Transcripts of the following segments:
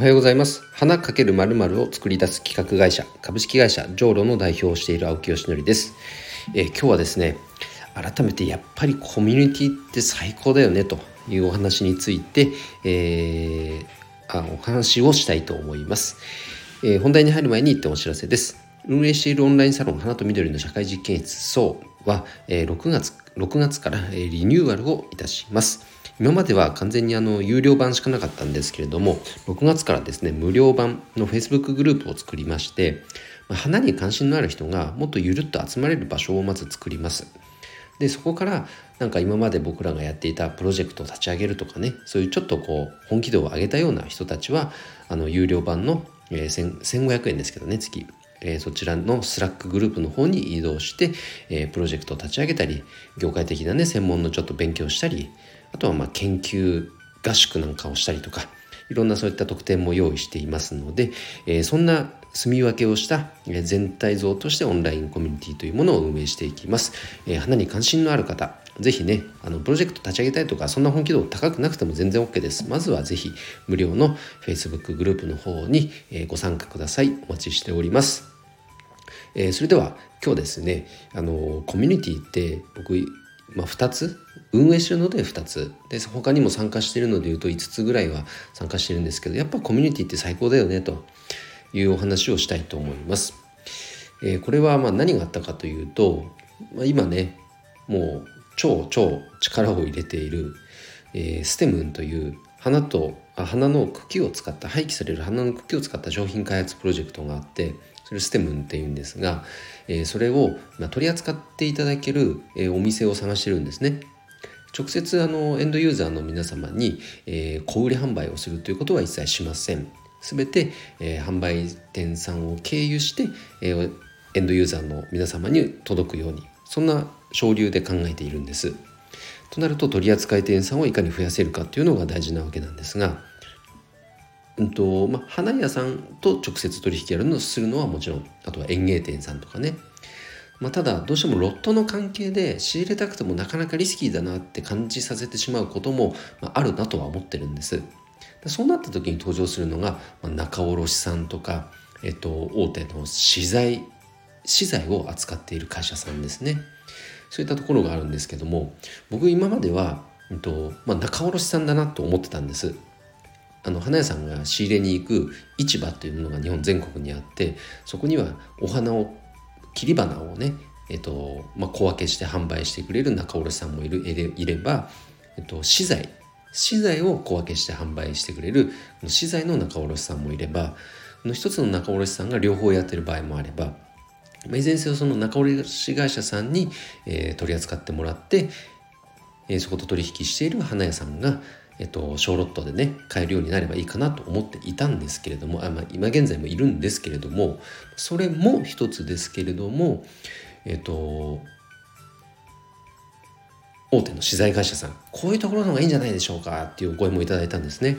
おはようございます。花かけるまるを作り出す企画会社株式会社ジョーロの代表をしている青木よしのりです、えー、今日はですね改めてやっぱりコミュニティって最高だよねというお話について、えー、あお話をしたいと思います、えー、本題に入る前に一点お知らせです。運営しているオンラインサロン花と緑の社会実験室そうは、えー、6月6月から、えリニューアルをいたします。今までは完全にあの有料版しかなかったんですけれども6月からですね無料版の Facebook グループを作りまして花に関心のある人がもっとゆるっと集まれる場所をまず作ります。でそこからなんか今まで僕らがやっていたプロジェクトを立ち上げるとかねそういうちょっとこう本気度を上げたような人たちはあの有料版の、えー、1500円ですけどね月。えー、そちらの Slack グループの方に移動して、えー、プロジェクトを立ち上げたり業界的なね専門のちょっと勉強したりあとはまあ研究合宿なんかをしたりとかいろんなそういった特典も用意していますので、えー、そんな住み分けをした全体像としてオンラインコミュニティというものを運営していきます。えー、花に関心のある方、ぜひね、あのプロジェクト立ち上げたいとか、そんな本気度高くなくても全然 OK です。まずはぜひ無料の Facebook グループの方にご参加ください。お待ちしております。えー、それでは今日ですね、あのコミュニティって僕、まあ、2つ？運営してるので2つで他にも参加してるのでいうと5つぐらいは参加してるんですけどやっぱコミュニティって最高だよねというお話をしたいと思います。えー、これはま何があったかというと、まあ、今ねもう超超力を入れている、えー、ステムンという花とあ花の茎を使った廃棄される花の茎を使った商品開発プロジェクトがあってそれステムンっていうんですが、え、それを、ま、取り扱っていただける、え、お店を探してるんですね。直接あのエンドユーザーの皆様に、え、小売販売をするということは一切しません。すべて、え、販売店さんを経由して、え、エンドユーザーの皆様に届くようにそんな省流で考えているんです。となると取扱店さんをいかに増やせるかっていうのが大事なわけなんですが、うんとまあ、花屋さんと直接取引やるのするのはもちろんあとは園芸店さんとかね、まあ、ただどうしてもロットの関係で仕入れたくてもなかなかリスキーだなって感じさせてしまうことも、まあ、あるなとは思ってるんです。そうなった時に登場するのが、まあ、仲卸さんとか、えっと、大手の資材資材を扱っている会社さんですね。そういったところがあるんですけども僕今までは、えっとまあ、仲卸さんだなと思ってたんです。あの花屋さんが仕入れに行く市場というものが日本全国にあってそこにはお花を切り花をね、えっとまあ、小分けして販売してくれる仲卸さんもいるいれば、えっと、資材資材を小分けして販売してくれる資材の仲卸さんもいれば一つの仲卸さんが両方やってる場合もあればいずれにせよその仲卸会社さんに、取り扱ってもらって、そこと取引している花屋さんが、えっ、と、小ロットでね買えるようになればいいかなと思っていたんですけれどもあ、まあ、今現在もいるんですけれどもそれも一つですけれどもえっ、と大手の資材会社さんこういうところの方がいいんじゃないでしょうかっていうお声もいただいたんですね。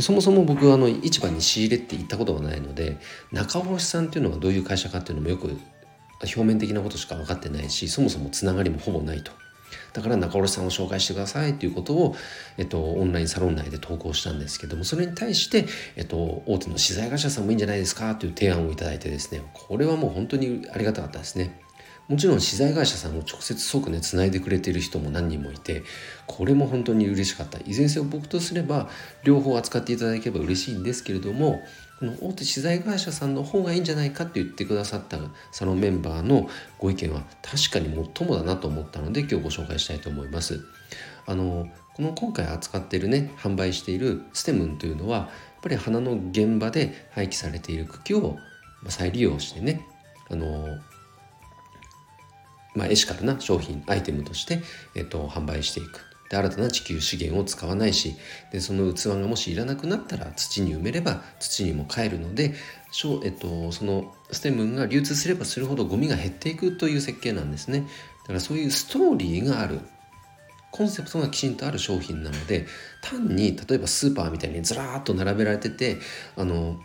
そもそも僕あの市場に仕入れって行ったことがないので中卸さんっていうのがどういう会社かっていうのもよく表面的なことしか分かってないしそもそもつながりもほぼないと。だから中卸さんを紹介してくださいということを、えっと、オンラインサロン内で投稿したんですけどもそれに対して、えっと、大手の資材会社さんもいいんじゃないですかという提案をいただいてですねこれはもう本当にありがたかったですね。もちろん資材会社さんを直接即ねつないでくれている人も何人もいてこれも本当に嬉しかった。いずれにせよ僕とすれば両方扱っていただければ嬉しいんですけれどもの大手資材会社さんの方がいいんじゃないかって言ってくださったサロンメンバーのご意見は確かに最もだなと思ったので今日ご紹介したいと思います。あのこの今回扱っているね販売しているステムンというのはやっぱり花の現場で廃棄されている茎を再利用してねあのまあ、エシカルな商品アイテムとして、えっと、販売していくで新たな地球資源を使わないしでその器がもしいらなくなったら土に埋めれば土にも帰るので、えっと、そのステムが流通すればするほどゴミが減っていくという設計なんですね。だからそういうストーリーがあるコンセプトがきちんとある商品なので単に例えばスーパーみたいにずらーっと並べられててあの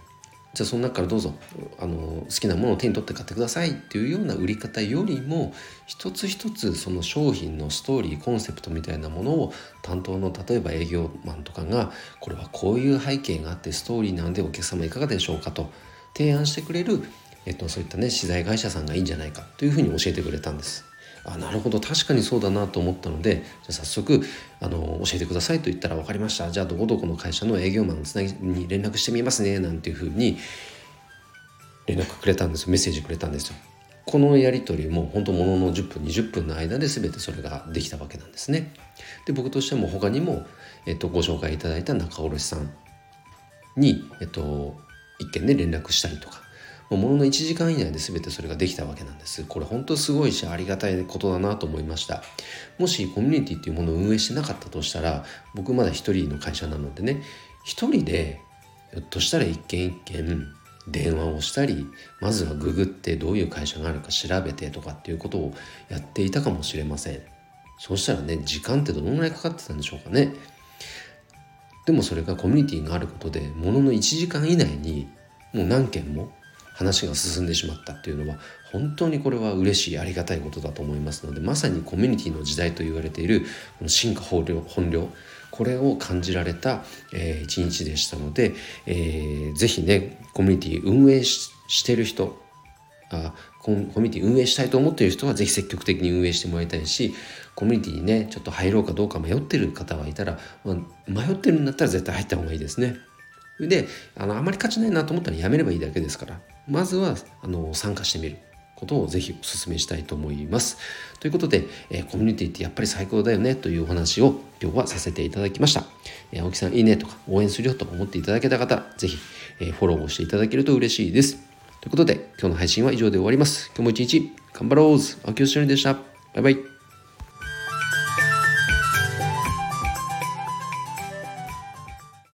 じゃあその中からどうぞあの好きなものを手に取って買ってくださいっていうような売り方よりも一つ一つその商品のストーリーコンセプトみたいなものを担当の例えば営業マンとかがこれはこういう背景があってストーリーなんでお客様いかがでしょうかと提案してくれる、えっと、そういったね資材会社さんがいいんじゃないかというふうに教えてくれたんです。あなるほど確かにそうだなと思ったのでじゃ早速あの教えてくださいと言ったら分かりましたじゃあどこどこの会社の営業マンつなぎに連絡してみますねなんていうふうに連絡くれたんですメッセージくれたんですよ。このやり取りも本当ものの10分20分の間で全てそれができたわけなんですね。で僕としても他にも、えっと、ご紹介いただいた仲卸さんに、えっと、一件で連絡したりとかものの1時間以内で全てそれができたわけなんです。これ本当すごいしありがたいことだなと思いました。もしコミュニティっていうものを運営してなかったとしたら僕まだ一人の会社なのでね一人でひょっとしたら一件一件電話をしたりまずはググってどういう会社があるか調べてとかっていうことをやっていたかもしれません。そうしたらね時間ってどのぐらいかかってたんでしょうかね。でもそれがコミュニティがあることでものの1時間以内にもう何件も話が進んでしまったっていうのは本当にこれは嬉しいありがたいことだと思いますのでまさにコミュニティの時代と言われているこの進化本領本領これを感じられた、えー、一日でしたので、えー、ぜひねコミュニティ運営してる人あコミュニティ運営したいと思っている人はぜひ積極的に運営してもらいたいしコミュニティにねちょっと入ろうかどうか迷ってる方はいたら、まあ、迷ってるんだったら絶対入った方がいいですね。であのあまり価値ないなと思ったらやめればいいだけですからまずはあの参加してみることをぜひお勧めしたいと思います。ということで、えー、コミュニティってやっぱり最高だよねというお話を今日はさせていただきました。えー、青木さんいいねとか応援するよと思っていただけた方、ぜひ、えー、フォローをしていただけると嬉しいです。ということで、今日の配信は以上で終わります。今日も一日頑張ろう青木よしのりでした。バイバイ。